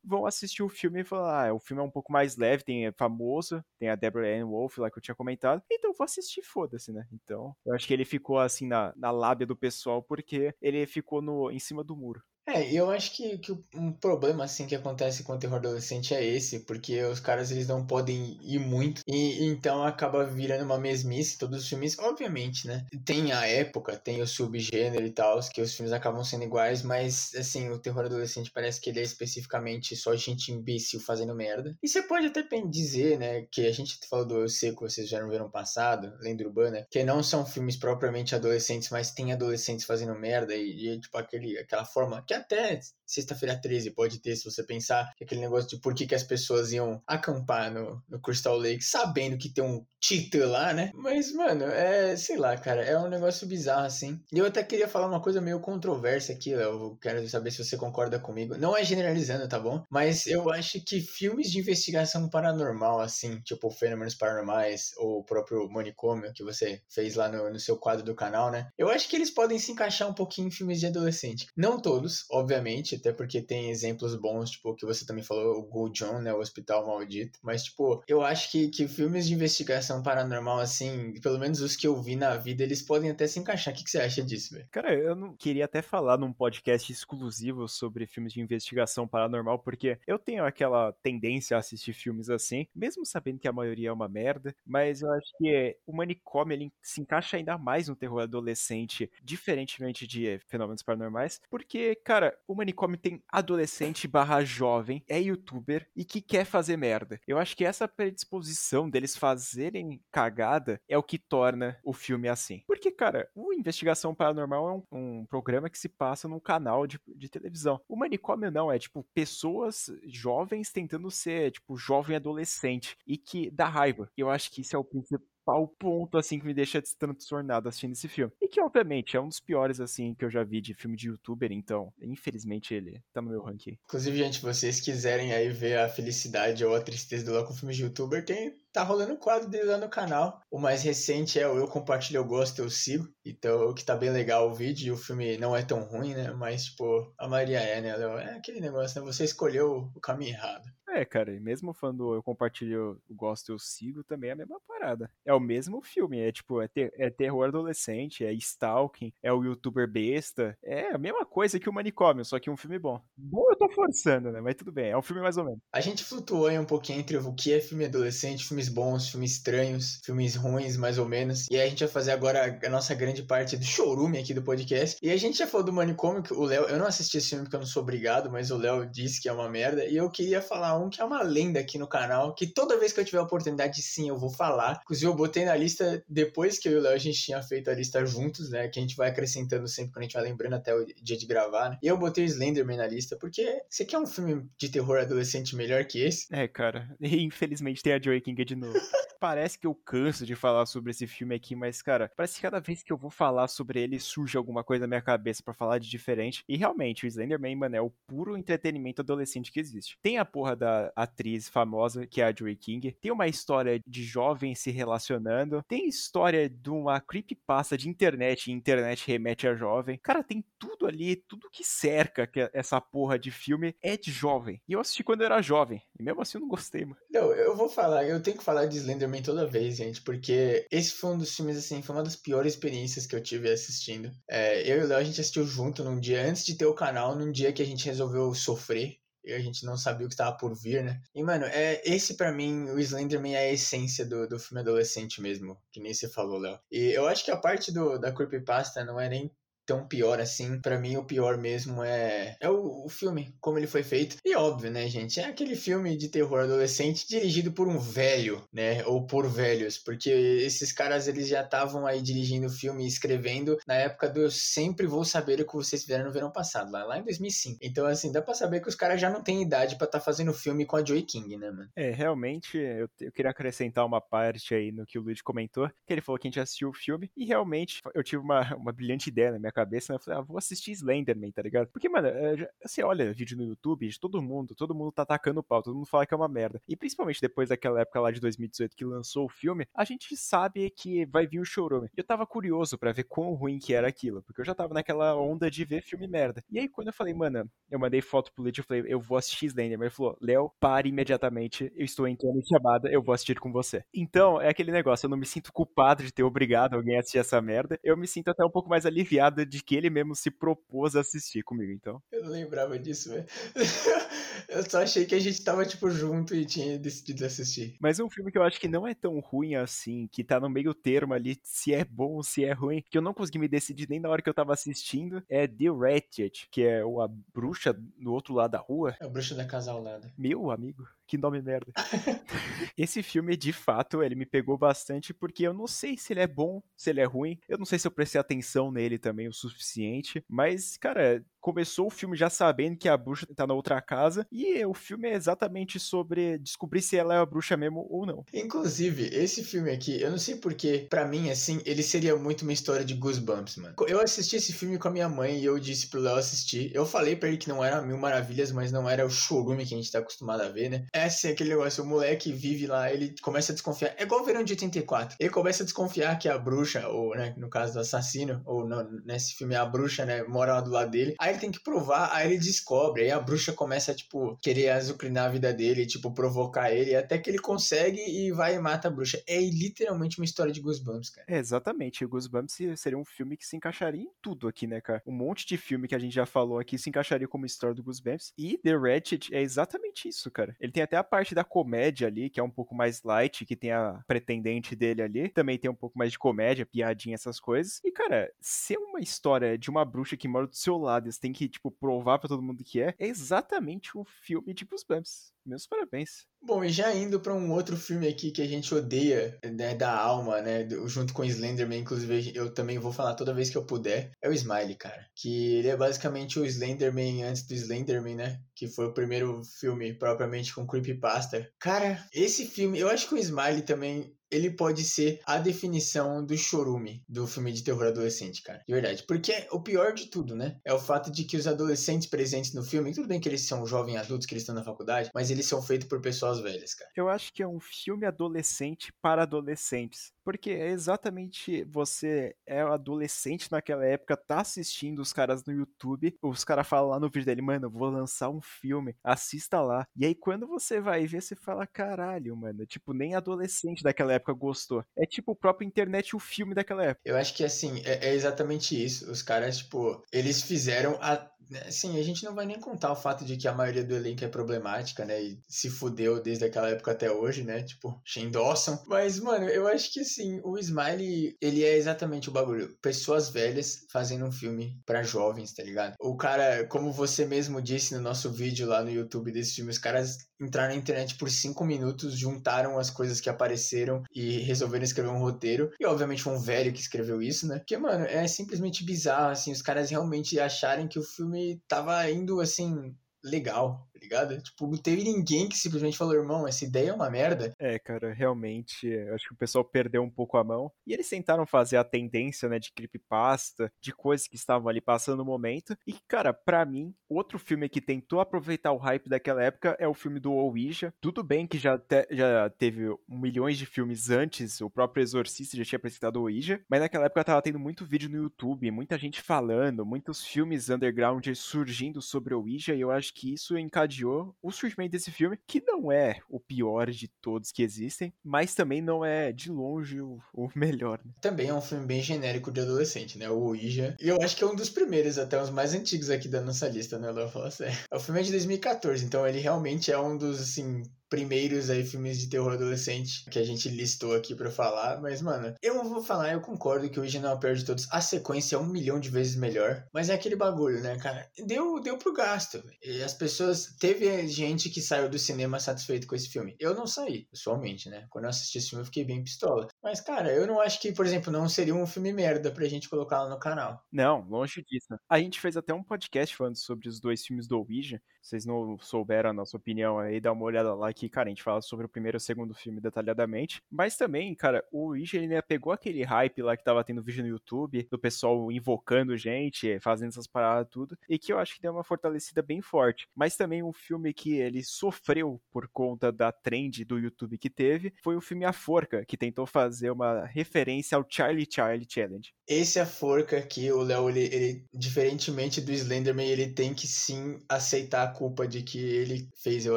S1: vão assistir o filme e falar, ah, o filme é um pouco mais leve, tem é famoso, tem a Deborah Ann Wolf lá que eu tinha comentado, então vou assistir, foda-se, né? Então, eu acho que ele ficou assim na, na lábia do pessoal porque ele ficou no, em cima do muro.
S2: É, eu acho que, que um problema assim que acontece com o terror adolescente é esse, porque os caras eles não podem ir muito e então acaba virando uma mesmice todos os filmes, obviamente, né? Tem a época, tem o subgênero e tal, que os filmes acabam sendo iguais, mas assim, o terror adolescente parece que ele é especificamente só gente imbecil fazendo merda. E você pode até dizer, né, que a gente falou do Eu Seco, vocês já não viram passado, Lenda Urbana, que não são filmes propriamente adolescentes, mas tem adolescentes fazendo merda e, e tipo aquele aquela forma que até sexta-feira 13 pode ter, se você pensar que aquele negócio de por que, que as pessoas iam acampar no, no Crystal Lake sabendo que tem um Titã lá, né? Mas, mano, é, sei lá, cara, é um negócio bizarro, assim. E eu até queria falar uma coisa meio controversa aqui, Léo. Quero saber se você concorda comigo. Não é generalizando, tá bom? Mas eu acho que filmes de investigação paranormal, assim, tipo Fenômenos Paranormais, ou o próprio Manicômio, que você fez lá no, no seu quadro do canal, né? Eu acho que eles podem se encaixar um pouquinho em filmes de adolescente. Não todos, obviamente, até porque tem exemplos bons, tipo, que você também falou, o Go John, né? O Hospital Maldito. Mas, tipo, eu acho que, que filmes de investigação paranormal, assim, pelo menos os que eu vi na vida, eles podem até se encaixar. O que, que você acha disso, velho?
S1: Cara, eu não queria até falar num podcast exclusivo sobre filmes de investigação paranormal, porque eu tenho aquela tendência a assistir filmes assim, mesmo sabendo que a maioria é uma merda, mas eu acho que o manicômio ele se encaixa ainda mais no terror adolescente, diferentemente de fenômenos paranormais, porque, cara, o manicômio tem adolescente barra jovem, é youtuber e que quer fazer merda. Eu acho que essa predisposição deles fazerem cagada é o que torna o filme assim. Porque, cara, o Investigação Paranormal é um, um programa que se passa num canal de, de televisão. O manicômio não, é tipo pessoas jovens tentando ser, tipo, jovem adolescente e que dá raiva. Eu acho que isso é o principal principal ponto, assim, que me deixa transtornado assistindo esse filme. E que, obviamente, é um dos piores, assim, que eu já vi de filme de youtuber, então, infelizmente, ele tá no meu ranking.
S2: Inclusive, gente, vocês quiserem aí ver a felicidade ou a tristeza do Léo com filme de youtuber, tem, tá rolando um quadro dele lá no canal. O mais recente é o Eu Compartilho, Eu Gosto, Eu Sigo. Então, que tá bem legal o vídeo, e o filme não é tão ruim, né? Mas, tipo, a Maria é, né, Léo? É aquele negócio, né? Você escolheu o caminho errado.
S1: É, cara, e mesmo quando eu compartilho, eu gosto, eu sigo, também é a mesma parada. É o mesmo filme, é tipo, é, ter, é terror adolescente, é stalking, é o youtuber besta, é a mesma coisa que o manicômio, só que um filme bom. Bom eu tô forçando, né, mas tudo bem, é um filme mais ou menos.
S2: A gente flutuou um pouquinho entre o que é filme adolescente, filmes bons, filmes estranhos, filmes ruins, mais ou menos, e aí a gente vai fazer agora a nossa grande parte do showroom aqui do podcast, e a gente já falou do manicômio, que o Léo, eu não assisti esse filme porque eu não sou obrigado, mas o Léo disse que é uma merda, e eu queria falar um que é uma lenda aqui no canal, que toda vez que eu tiver a oportunidade, sim, eu vou falar. Inclusive, eu botei na lista depois que eu e o Léo a gente tinha feito a lista juntos, né? Que a gente vai acrescentando sempre quando a gente vai lembrando até o dia de gravar, né? E eu botei o Slenderman na lista, porque você quer um filme de terror adolescente melhor que esse?
S1: É, cara. E infelizmente tem a Joey King de novo. parece que eu canso de falar sobre esse filme aqui, mas, cara, parece que cada vez que eu vou falar sobre ele surge alguma coisa na minha cabeça para falar de diferente. E realmente, o Slenderman, mano, é o puro entretenimento adolescente que existe. Tem a porra da atriz famosa, que é a Joey King. Tem uma história de jovens se relacionando. Tem história de uma creepypasta de internet, e internet remete a jovem. Cara, tem tudo ali, tudo que cerca que essa porra de filme é de jovem. E eu assisti quando eu era jovem. E mesmo assim eu não gostei, mano.
S2: Não, eu vou falar, eu tenho que falar de Slenderman toda vez, gente, porque esse foi um dos filmes, assim, foi uma das piores experiências que eu tive assistindo. É, eu e o Léo, a gente assistiu junto num dia antes de ter o canal, num dia que a gente resolveu sofrer e a gente não sabia o que estava por vir, né? E, mano, é, esse para mim, o Slenderman é a essência do, do filme adolescente mesmo, que nem você falou, Léo. E eu acho que a parte do, da creepypasta não é nem tão pior assim. Para mim, o pior mesmo é, é o, o, filme, como ele foi feito. E óbvio, né, gente? É aquele filme de terror adolescente dirigido por um velho, né? Ou por velhos. Porque esses caras, eles já estavam aí dirigindo o filme e escrevendo na época do Eu Sempre Vou Saber o que vocês fizeram no verão passado, lá, lá em 2005. Então, assim, dá pra saber que os caras já não têm idade para estar tá fazendo filme com a Joy King, né, mano?
S1: É, realmente, eu, eu queria acrescentar uma parte aí no que o Luigi comentou, que ele falou que a gente assistiu o filme, e realmente eu tive uma, uma brilhante ideia na minha cabeça, né? Eu falei, ah, vou assistir Slenderman, tá ligado? Porque, mano, é, você olha vídeo no YouTube de todo mundo, todo mundo tá atacando o pau, todo mundo fala que é uma merda. E principalmente depois daquela época lá de 2018 que lançou o filme, a gente sabe que vai vir o chorume. Eu tava curioso para ver quão ruim que era aquilo, porque eu já tava naquela onda de ver filme merda. E aí, quando eu falei, mano, eu mandei foto pro Luigi, eu falei, eu vou assistir Slenderman. Ele falou, Léo, pare imediatamente, eu estou entrando em chamada, eu vou assistir com você. Então, é aquele negócio, eu não me sinto culpado de ter obrigado alguém a assistir essa merda, eu me sinto até um pouco mais aliviado de que ele mesmo se propôs a assistir comigo, então.
S2: Eu não lembrava disso, velho. eu só achei que a gente tava, tipo, junto e tinha decidido assistir.
S1: Mas um filme que eu acho que não é tão ruim assim, que tá no meio termo ali, se é bom ou se é ruim, que eu não consegui me decidir nem na hora que eu tava assistindo, é The Ratchet, que é a bruxa no outro lado da rua.
S2: É a bruxa da casa ao lado.
S1: Meu amigo que nome merda. Esse filme, de fato, ele me pegou bastante porque eu não sei se ele é bom, se ele é ruim. Eu não sei se eu prestei atenção nele também o suficiente. Mas, cara, começou o filme já sabendo que a bruxa tá na outra casa. E o filme é exatamente sobre descobrir se ela é a bruxa mesmo ou não.
S2: Inclusive, esse filme aqui, eu não sei porque, para mim, assim, ele seria muito uma história de Goosebumps, mano. Eu assisti esse filme com a minha mãe e eu disse pro Léo assistir. Eu falei para ele que não era Mil Maravilhas, mas não era o chorume que a gente tá acostumado a ver, né? É assim, aquele negócio, o moleque vive lá, ele começa a desconfiar. É igual o verão de 84. Ele começa a desconfiar que a bruxa, ou, né, no caso do assassino, ou no, nesse filme a bruxa, né, mora lá do lado dele. Aí ele tem que provar, aí ele descobre. Aí a bruxa começa, tipo, querer azucrinar a vida dele, tipo, provocar ele, até que ele consegue e vai e mata a bruxa. É literalmente uma história de Goosebumps, cara.
S1: É, exatamente. Goosebumps seria um filme que se encaixaria em tudo aqui, né, cara? Um monte de filme que a gente já falou aqui se encaixaria como história do Goosebumps. E The Ratchet é exatamente isso, cara. Ele tem até a parte da comédia ali, que é um pouco mais light, que tem a pretendente dele ali. Também tem um pouco mais de comédia, piadinha, essas coisas. E, cara, ser uma história de uma bruxa que mora do seu lado, tem que, tipo, provar para todo mundo que é, é exatamente um filme de Goosebumps. Meus parabéns.
S2: Bom, e já indo para um outro filme aqui que a gente odeia, né, da alma, né, junto com Slenderman, inclusive eu também vou falar toda vez que eu puder, é o Smiley, cara. Que ele é basicamente o Slenderman antes do Slenderman, né? Que foi o primeiro filme propriamente com creepypasta. Cara, esse filme, eu acho que o Smiley também ele pode ser a definição do chorume do filme de terror adolescente, cara. De verdade. Porque o pior de tudo, né? É o fato de que os adolescentes presentes no filme, tudo bem que eles são jovens adultos, que eles estão na faculdade, mas eles são feitos por pessoas velhas, cara.
S1: Eu acho que é um filme adolescente para adolescentes. Porque é exatamente você é adolescente naquela época, tá assistindo os caras no YouTube, os caras falam lá no vídeo dele, mano, vou lançar um filme, assista lá. E aí quando você vai ver, você fala, caralho, mano, tipo, nem adolescente daquela época gostou. É tipo o próprio internet o filme daquela época.
S2: Eu acho que assim, é, é exatamente isso. Os caras, tipo, eles fizeram a Assim, a gente não vai nem contar o fato de que a maioria do elenco é problemática, né? E se fudeu desde aquela época até hoje, né? Tipo, Shane Dawson. Mas, mano, eu acho que assim, o Smiley, ele é exatamente o bagulho. Pessoas velhas fazendo um filme para jovens, tá ligado? O cara, como você mesmo disse no nosso vídeo lá no YouTube desse filme, os caras entraram na internet por cinco minutos, juntaram as coisas que apareceram e resolveram escrever um roteiro. E obviamente foi um velho que escreveu isso, né? Porque, mano, é simplesmente bizarro, assim, os caras realmente acharem que o filme tava indo assim legal ligado? Tipo, não teve ninguém que simplesmente falou, irmão, essa ideia é uma merda.
S1: É, cara, realmente, acho que o pessoal perdeu um pouco a mão. E eles tentaram fazer a tendência, né, de creepypasta, de coisas que estavam ali passando no momento. E, cara, para mim, outro filme que tentou aproveitar o hype daquela época é o filme do Ouija. Tudo bem que já, te, já teve milhões de filmes antes, o próprio Exorcista já tinha apresentado o Ouija, mas naquela época tava tendo muito vídeo no YouTube, muita gente falando, muitos filmes underground surgindo sobre o Ouija, e eu acho que isso encadeou o surgimento desse filme, que não é o pior de todos que existem, mas também não é de longe o, o melhor. Né?
S2: Também é um filme bem genérico de adolescente, né? O Ouija. E eu acho que é um dos primeiros, até os mais antigos aqui da nossa lista, né? Léo? Fala sério. O filme é de 2014, então ele realmente é um dos, assim, primeiros aí filmes de terror adolescente que a gente listou aqui para falar, mas mano, eu vou falar, eu concordo que o original é o pior de todos. A sequência é um milhão de vezes melhor, mas é aquele bagulho, né, cara? Deu, deu pro gasto. E as pessoas. Teve gente que saiu do cinema satisfeito com esse filme. Eu não saí, pessoalmente, né? Quando eu assisti esse filme, eu fiquei bem pistola. Mas, cara, eu não acho que, por exemplo, não seria um filme merda pra gente colocar lá no canal.
S1: Não, longe disso. A gente fez até um podcast falando sobre os dois filmes do Ouija. Vocês não souberam a nossa opinião aí, dá uma olhada lá que, cara, a gente fala sobre o primeiro e o segundo filme detalhadamente. Mas também, cara, o Ouija, ele né, pegou aquele hype lá que tava tendo vídeo no YouTube, do pessoal invocando gente, fazendo essas paradas tudo, e que eu acho que deu uma fortalecida bem forte. Mas também um filme que ele sofreu por conta da trend do YouTube que teve, foi o filme A Forca, que tentou fazer uma referência ao Charlie Charlie Challenge.
S2: Esse A Forca aqui, o Léo, ele, ele, diferentemente do Slenderman, ele tem que sim aceitar a culpa de que ele fez eu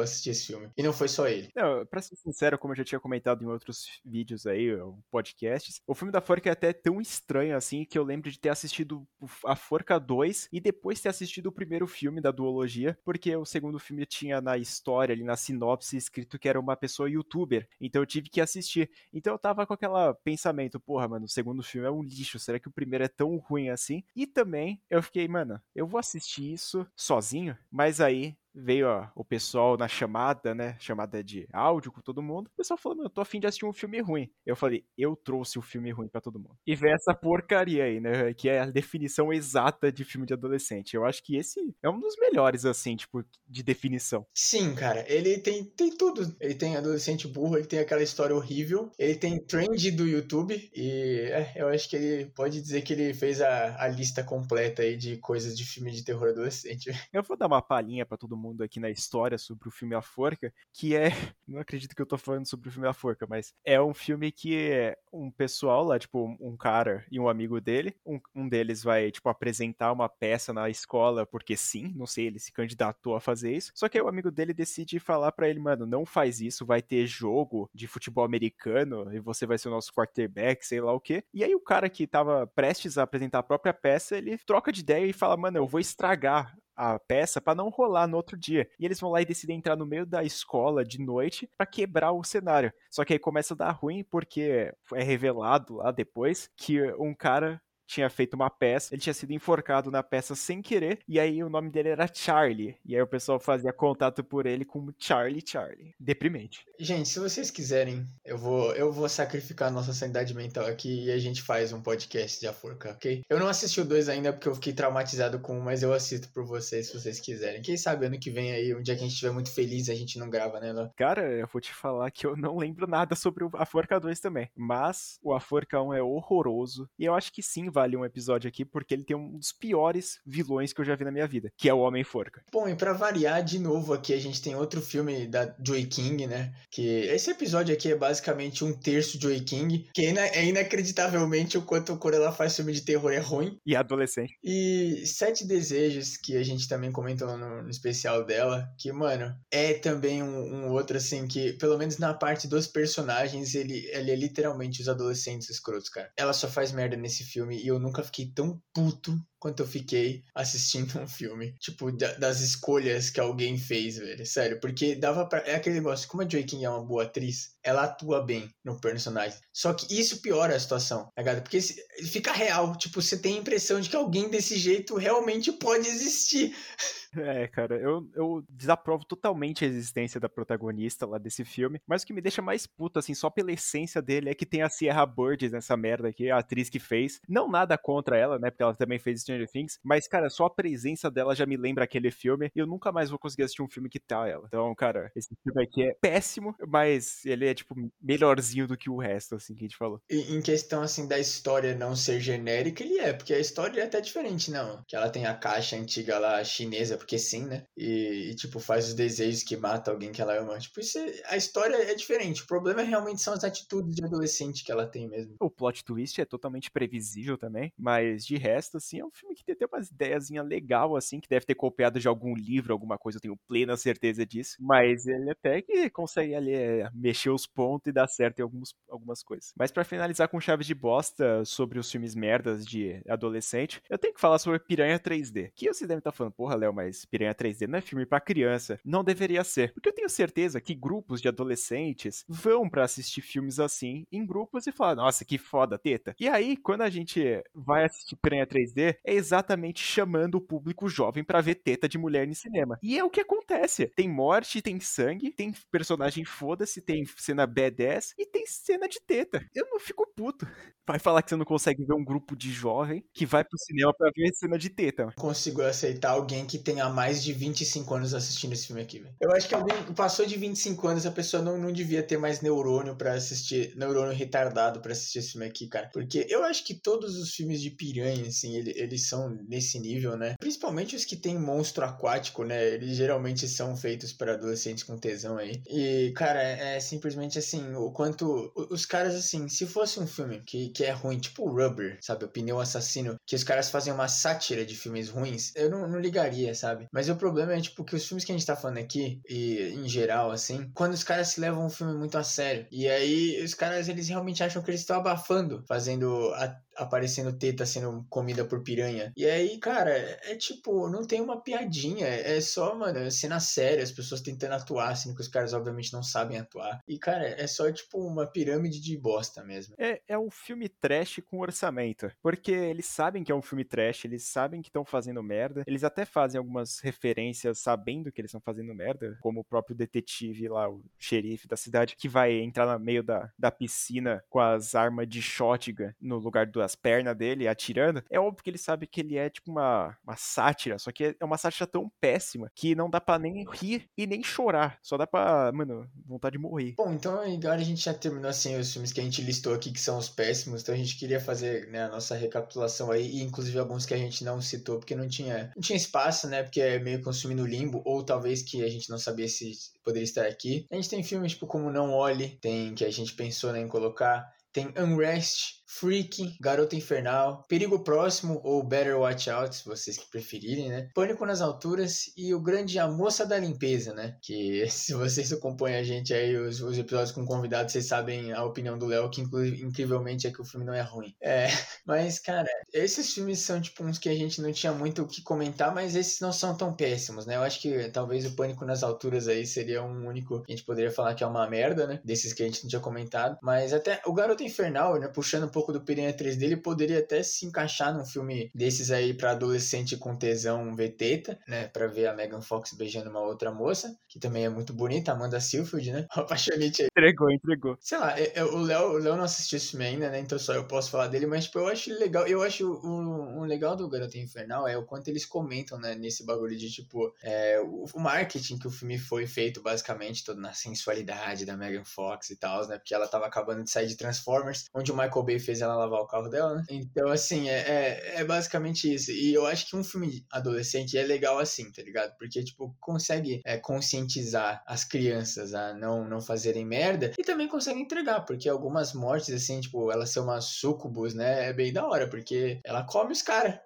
S2: assistir esse filme. E não foi só ele.
S1: Não, pra ser sincero, como eu já tinha comentado em outros vídeos aí, podcasts, o filme da Forca é até tão estranho assim que eu lembro de ter assistido A Forca 2 e depois ter assistido o primeiro filme da duologia, porque o segundo filme tinha na história, ali na sinopse, escrito que era uma pessoa youtuber. Então eu tive que assistir. Então eu tava com aquele pensamento, porra, mano, o segundo filme é um lixo, será que o primeiro é tão ruim assim? E também eu fiquei, mano, eu vou assistir isso sozinho, mas aí veio ó, o pessoal na chamada, né? Chamada de áudio com todo mundo. O pessoal falou, eu tô afim de assistir um filme ruim. Eu falei, eu trouxe o filme ruim para todo mundo. E veio essa porcaria aí, né? Que é a definição exata de filme de adolescente. Eu acho que esse é um dos melhores, assim, tipo, de definição.
S2: Sim, cara. Ele tem, tem tudo. Ele tem adolescente burro, ele tem aquela história horrível, ele tem trend do YouTube. E é, eu acho que ele pode dizer que ele fez a, a lista completa aí de coisas de filme de terror adolescente.
S1: Eu vou dar uma palhinha para todo mundo mundo aqui na história sobre o filme A Forca, que é. Não acredito que eu tô falando sobre o filme A Forca, mas é um filme que um pessoal lá, tipo, um cara e um amigo dele. Um, um deles vai, tipo, apresentar uma peça na escola, porque sim, não sei, ele se candidatou a fazer isso. Só que aí o amigo dele decide falar para ele, mano, não faz isso, vai ter jogo de futebol americano e você vai ser o nosso quarterback, sei lá o quê. E aí o cara que tava prestes a apresentar a própria peça, ele troca de ideia e fala, mano, eu vou estragar a peça para não rolar no outro dia. E eles vão lá e decidem entrar no meio da escola de noite para quebrar o cenário. Só que aí começa a dar ruim porque é revelado lá depois que um cara tinha feito uma peça, ele tinha sido enforcado na peça sem querer, e aí o nome dele era Charlie. E aí o pessoal fazia contato por ele como Charlie Charlie. Deprimente.
S2: Gente, se vocês quiserem, eu vou eu vou sacrificar a nossa sanidade mental aqui e a gente faz um podcast de Aforca, ok? Eu não assisti o dois ainda porque eu fiquei traumatizado com um, mas eu assisto por vocês se vocês quiserem. Quem sabe ano que vem aí, um dia que a gente estiver muito feliz, a gente não grava, né, Ló?
S1: Cara, eu vou te falar que eu não lembro nada sobre o Aforca 2 também. Mas o Aforca 1 é horroroso. E eu acho que sim, vale um episódio aqui, porque ele tem um dos piores vilões que eu já vi na minha vida, que é o Homem-Forca.
S2: Bom, e para variar de novo aqui, a gente tem outro filme da Joy King, né? Que esse episódio aqui é basicamente um terço Joy King, que é inacreditavelmente o quanto quando ela faz filme de terror é ruim.
S1: E adolescente.
S2: E Sete Desejos, que a gente também comentou no, no especial dela, que, mano, é também um, um, outro, assim, que, pelo menos na parte dos personagens, ele, ele é literalmente os adolescentes escrotos, cara. Ela só faz merda nesse filme e eu nunca fiquei tão puto quanto eu fiquei assistindo um filme. Tipo, da, das escolhas que alguém fez, velho. Sério, porque dava pra. É aquele negócio, como a Joy King é uma boa atriz, ela atua bem no personagem. Só que isso piora a situação, tá ligado? Porque fica real. Tipo, você tem a impressão de que alguém desse jeito realmente pode existir.
S1: É, cara, eu, eu desaprovo totalmente a existência da protagonista lá desse filme, mas o que me deixa mais puto, assim, só pela essência dele, é que tem a Sierra Burgess nessa merda aqui, a atriz que fez. Não nada contra ela, né, porque ela também fez Stranger Things, mas, cara, só a presença dela já me lembra aquele filme, e eu nunca mais vou conseguir assistir um filme que tá ela. Então, cara, esse filme aqui é péssimo, mas ele é, tipo, melhorzinho do que o resto, assim, que a gente falou.
S2: E, em questão, assim, da história não ser genérica, ele é, porque a história é até diferente, não. Que ela tem a caixa antiga lá chinesa, porque sim, né? E, e, tipo, faz os desejos que mata alguém que ela ama. Tipo, isso é, a história é diferente. O problema realmente são as atitudes de adolescente que ela tem mesmo.
S1: O plot twist é totalmente previsível também, mas de resto, assim, é um filme que tem até umas ideiazinha legal, assim, que deve ter copiado de algum livro, alguma coisa, eu tenho plena certeza disso. Mas ele até que consegue ali é, mexer os pontos e dar certo em alguns, algumas coisas. Mas para finalizar com chave de bosta sobre os filmes merdas de adolescente, eu tenho que falar sobre Piranha 3D. Que você deve estar tá falando, porra, Léo, mas Piranha 3D não é filme para criança. Não deveria ser. Porque eu tenho certeza que grupos de adolescentes vão para assistir filmes assim em grupos e falar, nossa, que foda, teta. E aí, quando a gente vai assistir Piranha 3D, é exatamente chamando o público jovem para ver teta de mulher no cinema. E é o que acontece. Tem morte, tem sangue, tem personagem foda-se, tem cena B10 e tem cena de teta. Eu não fico puto. Vai falar que você não consegue ver um grupo de jovem que vai pro cinema pra ver cena de teta.
S2: Consigo aceitar alguém que tenha mais de 25 anos assistindo esse filme aqui, velho. Eu acho que alguém passou de 25 anos, a pessoa não, não devia ter mais neurônio para assistir, neurônio retardado para assistir esse filme aqui, cara. Porque eu acho que todos os filmes de piranha, assim, eles, eles são nesse nível, né? Principalmente os que tem monstro aquático, né? Eles geralmente são feitos para adolescentes com tesão aí. E, cara, é, é simplesmente assim, o quanto. Os caras, assim, se fosse um filme que que é ruim, tipo Rubber, sabe? O Pneu Assassino, que os caras fazem uma sátira de filmes ruins, eu não, não ligaria, sabe? Mas o problema é, tipo, que os filmes que a gente tá falando aqui, e em geral, assim, quando os caras se levam um filme muito a sério, e aí os caras, eles realmente acham que eles estão abafando, fazendo a aparecendo teta sendo comida por piranha. E aí, cara, é tipo, não tem uma piadinha, é só, mano, cena séria, as pessoas tentando atuar, sendo que os caras obviamente não sabem atuar. E, cara, é só tipo uma pirâmide de bosta mesmo.
S1: É, é um filme trash com orçamento, porque eles sabem que é um filme trash, eles sabem que estão fazendo merda, eles até fazem algumas referências sabendo que eles estão fazendo merda, como o próprio detetive lá, o xerife da cidade, que vai entrar no meio da, da piscina com as armas de shotgun no lugar do as pernas dele atirando, é óbvio que ele sabe que ele é tipo uma, uma sátira, só que é uma sátira tão péssima que não dá pra nem rir e nem chorar. Só dá pra, mano, vontade de morrer.
S2: Bom, então agora a gente já terminou assim os filmes que a gente listou aqui que são os péssimos, então a gente queria fazer né, a nossa recapitulação aí, e inclusive alguns que a gente não citou porque não tinha, não tinha espaço, né? Porque é meio consumindo limbo, ou talvez que a gente não sabia se poderia estar aqui. A gente tem filmes tipo como Não Olhe, tem que a gente pensou né, em colocar. Tem Unrest, Freak, Garota Infernal, Perigo Próximo ou Better Watch Out, se vocês que preferirem, né? Pânico nas Alturas e o grande A Moça da Limpeza, né? Que se vocês acompanham a gente aí, os, os episódios com convidados, vocês sabem a opinião do Léo, que incrivelmente é que o filme não é ruim. É, mas, cara, esses filmes são tipo uns que a gente não tinha muito o que comentar, mas esses não são tão péssimos, né? Eu acho que talvez o Pânico nas Alturas aí seria um único que a gente poderia falar que é uma merda, né? Desses que a gente não tinha comentado. Mas até o Garota Infernal, né? Puxando pouco do Piranha 3 dele poderia até se encaixar num filme desses aí para adolescente com tesão veteta, né? Pra ver a Megan Fox beijando uma outra moça, que também é muito bonita, Amanda Seyfried, né? Apaixonite aí.
S1: Entregou, entregou.
S2: Sei lá, é, é, o Léo, o Léo não assistiu esse filme ainda, né? Então só eu posso falar dele, mas tipo, eu acho legal. Eu acho o, o legal do Garoto Infernal é o quanto eles comentam, né? Nesse bagulho de tipo, é, o, o marketing que o filme foi feito, basicamente, todo na sensualidade da Megan Fox e tal, né? Porque ela tava acabando de sair de Transformers, onde o Michael Bay fez ela lavar o carro dela, né? Então, assim, é, é, é, basicamente isso. E eu acho que um filme adolescente é legal assim, tá ligado? Porque, tipo, consegue é, conscientizar as crianças a não, não fazerem merda e também consegue entregar, porque algumas mortes, assim, tipo, ela ser uma sucubus, né? É bem da hora, porque ela come os caras.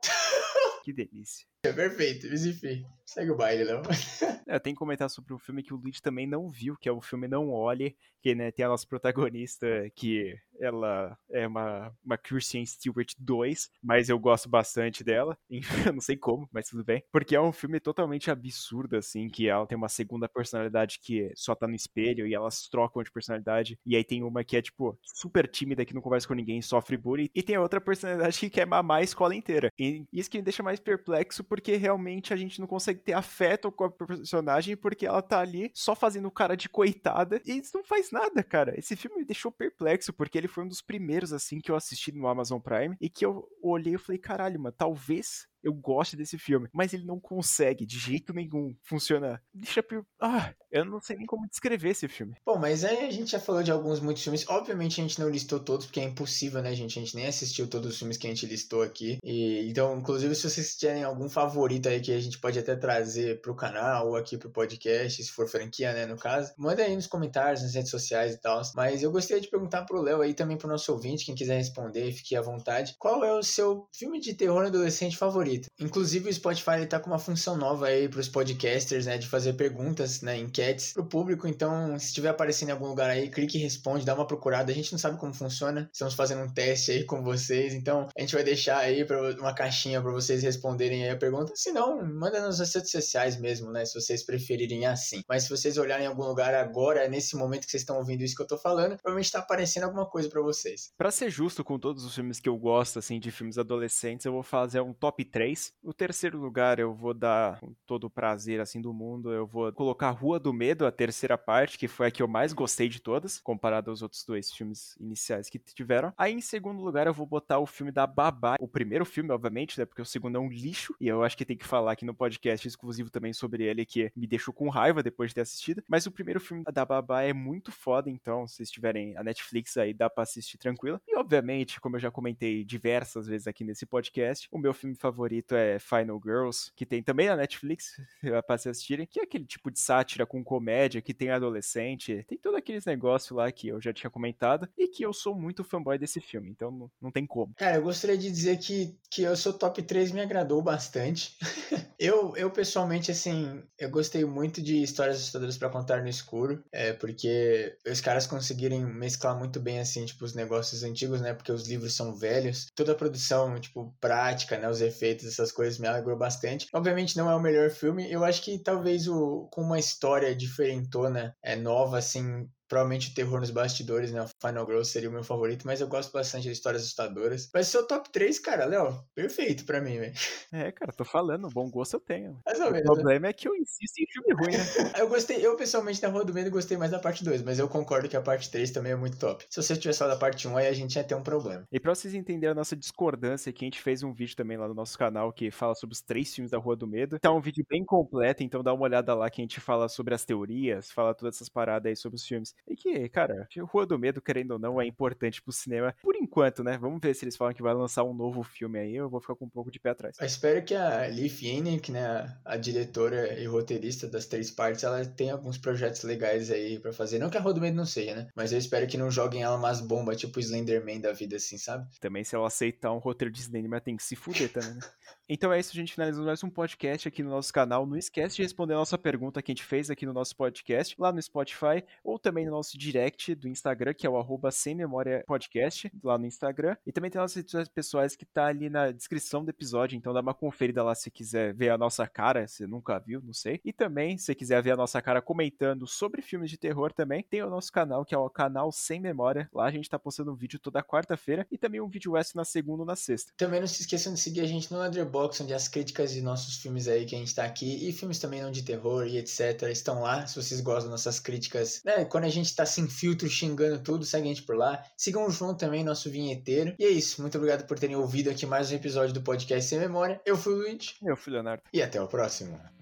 S1: Que delícia.
S2: É perfeito, mas enfim. Segue o baile, não.
S1: É, tenho que comentar sobre um filme que o Luigi também não viu, que é o filme Não Olhe, que né, tem a nossa protagonista, que ela é uma, uma Kirsten Stewart 2, mas eu gosto bastante dela. Eu não sei como, mas tudo bem. Porque é um filme totalmente absurdo, assim, que ela tem uma segunda personalidade que só tá no espelho e elas trocam de personalidade. E aí tem uma que é, tipo, super tímida, que não conversa com ninguém, sofre bullying. E tem outra personalidade que quer mamar a escola inteira. E isso que me deixa mais perplexo, porque realmente a gente não consegue ter afeto com a personagem, porque ela tá ali só fazendo cara de coitada e isso não faz nada, cara. Esse filme me deixou perplexo, porque ele foi um dos primeiros, assim, que eu assisti no Amazon Prime e que eu olhei e falei, caralho, mano, talvez eu gosto desse filme, mas ele não consegue de jeito nenhum funcionar. Deixa eu... Ah, eu não sei nem como descrever esse filme.
S2: Bom, mas aí a gente já falou de alguns muitos filmes. Obviamente a gente não listou todos, porque é impossível, né, gente? A gente nem assistiu todos os filmes que a gente listou aqui. E então, inclusive, se vocês tiverem algum favorito aí que a gente pode até trazer pro canal ou aqui pro podcast, se for franquia, né, no caso, manda aí nos comentários, nas redes sociais e tal. Mas eu gostaria de perguntar pro Léo aí também pro nosso ouvinte, quem quiser responder, fique à vontade. Qual é o seu filme de terror adolescente favorito? Inclusive, o Spotify ele tá com uma função nova aí pros podcasters, né, de fazer perguntas, né, enquetes pro público. Então, se estiver aparecendo em algum lugar aí, clique e responde, dá uma procurada. A gente não sabe como funciona. Estamos fazendo um teste aí com vocês, então a gente vai deixar aí para uma caixinha para vocês responderem aí a pergunta. Se não, manda nas redes sociais mesmo, né, se vocês preferirem assim. Mas se vocês olharem em algum lugar agora, nesse momento que vocês estão ouvindo isso que eu tô falando, provavelmente está aparecendo alguma coisa para vocês.
S1: Para ser justo com todos os filmes que eu gosto assim de filmes adolescentes, eu vou fazer um top 3. O terceiro lugar eu vou dar com todo o prazer assim do mundo, eu vou colocar Rua do Medo, a terceira parte, que foi a que eu mais gostei de todas, comparado aos outros dois filmes iniciais que tiveram. Aí em segundo lugar eu vou botar o filme da Babá, o primeiro filme, obviamente, né, porque o segundo é um lixo, e eu acho que tem que falar aqui no podcast exclusivo também sobre ele, que me deixou com raiva depois de ter assistido. Mas o primeiro filme da Babá é muito foda, então se tiverem a Netflix aí, dá pra assistir tranquilo. E obviamente, como eu já comentei diversas vezes aqui nesse podcast, o meu filme favorito é Final Girls, que tem também na Netflix, pra vocês assistirem, que é aquele tipo de sátira com comédia que tem adolescente, tem todos aqueles negócios lá que eu já tinha comentado e que eu sou muito fanboy desse filme, então não, não tem como.
S2: Cara, eu gostaria de dizer que, que eu sou top 3 me agradou bastante. eu, eu pessoalmente, assim, eu gostei muito de histórias assustadoras para contar no escuro, é, porque os caras conseguirem mesclar muito bem, assim, tipo, os negócios antigos, né, porque os livros são velhos, toda a produção, tipo, prática, né, os efeitos, essas coisas me alegrou bastante. Obviamente não é o melhor filme, eu acho que talvez o, com uma história diferentona, é nova, assim, Provavelmente o terror nos bastidores, né? O Final Girl seria o meu favorito, mas eu gosto bastante de histórias assustadoras. Mas seu top 3, cara, Léo, perfeito pra mim, velho.
S1: É, cara, tô falando, bom gosto eu tenho.
S2: Mais ou
S1: o
S2: menos.
S1: problema é que eu insisto em filme ruim, né?
S2: eu gostei, eu pessoalmente na Rua do Medo gostei mais da parte 2, mas eu concordo que a parte 3 também é muito top. Se você tivesse falado da parte 1, aí a gente ia ter um problema.
S1: E pra vocês entenderem a nossa discordância aqui, a gente fez um vídeo também lá no nosso canal que fala sobre os três filmes da Rua do Medo. Tá um vídeo bem completo, então dá uma olhada lá que a gente fala sobre as teorias, fala todas essas paradas aí sobre os filmes. E que, cara, Rua do Medo, querendo ou não, é importante pro cinema. Por enquanto, né? Vamos ver se eles falam que vai lançar um novo filme aí. Eu vou ficar com um pouco de pé atrás.
S2: Eu espero que a Leaf Yannick, né? A diretora e roteirista das três partes, ela tenha alguns projetos legais aí para fazer. Não que a Rua do Medo não seja, né? Mas eu espero que não joguem ela umas bombas, tipo o Slenderman da vida, assim, sabe?
S1: Também, se ela aceitar um roteiro de cinema, tem que se fuder também, né? Então é isso, gente. Finalizamos mais um podcast aqui no nosso canal. Não esquece de responder a nossa pergunta que a gente fez aqui no nosso podcast, lá no Spotify, ou também no nosso direct do Instagram, que é o arroba sem memória podcast, lá no Instagram. E também tem nossas redes sociais pessoais que tá ali na descrição do episódio, então dá uma conferida lá se quiser ver a nossa cara, se nunca viu, não sei. E também, se quiser ver a nossa cara comentando sobre filmes de terror também, tem o nosso canal, que é o canal Sem Memória. Lá a gente tá postando um vídeo toda quarta-feira e também um vídeo extra na segunda ou na sexta.
S2: Também não se esqueçam de seguir a gente no Letterboxd Box, onde as críticas de nossos filmes aí que a gente tá aqui, e filmes também não de terror e etc, estão lá. Se vocês gostam das nossas críticas, né? Quando a gente tá sem filtro, xingando tudo, segue a gente por lá. Sigam o João também, nosso vinheteiro. E é isso. Muito obrigado por terem ouvido aqui mais um episódio do Podcast Sem Memória. Eu fui o Luiz.
S1: Eu fui o Leonardo.
S2: E até o próximo.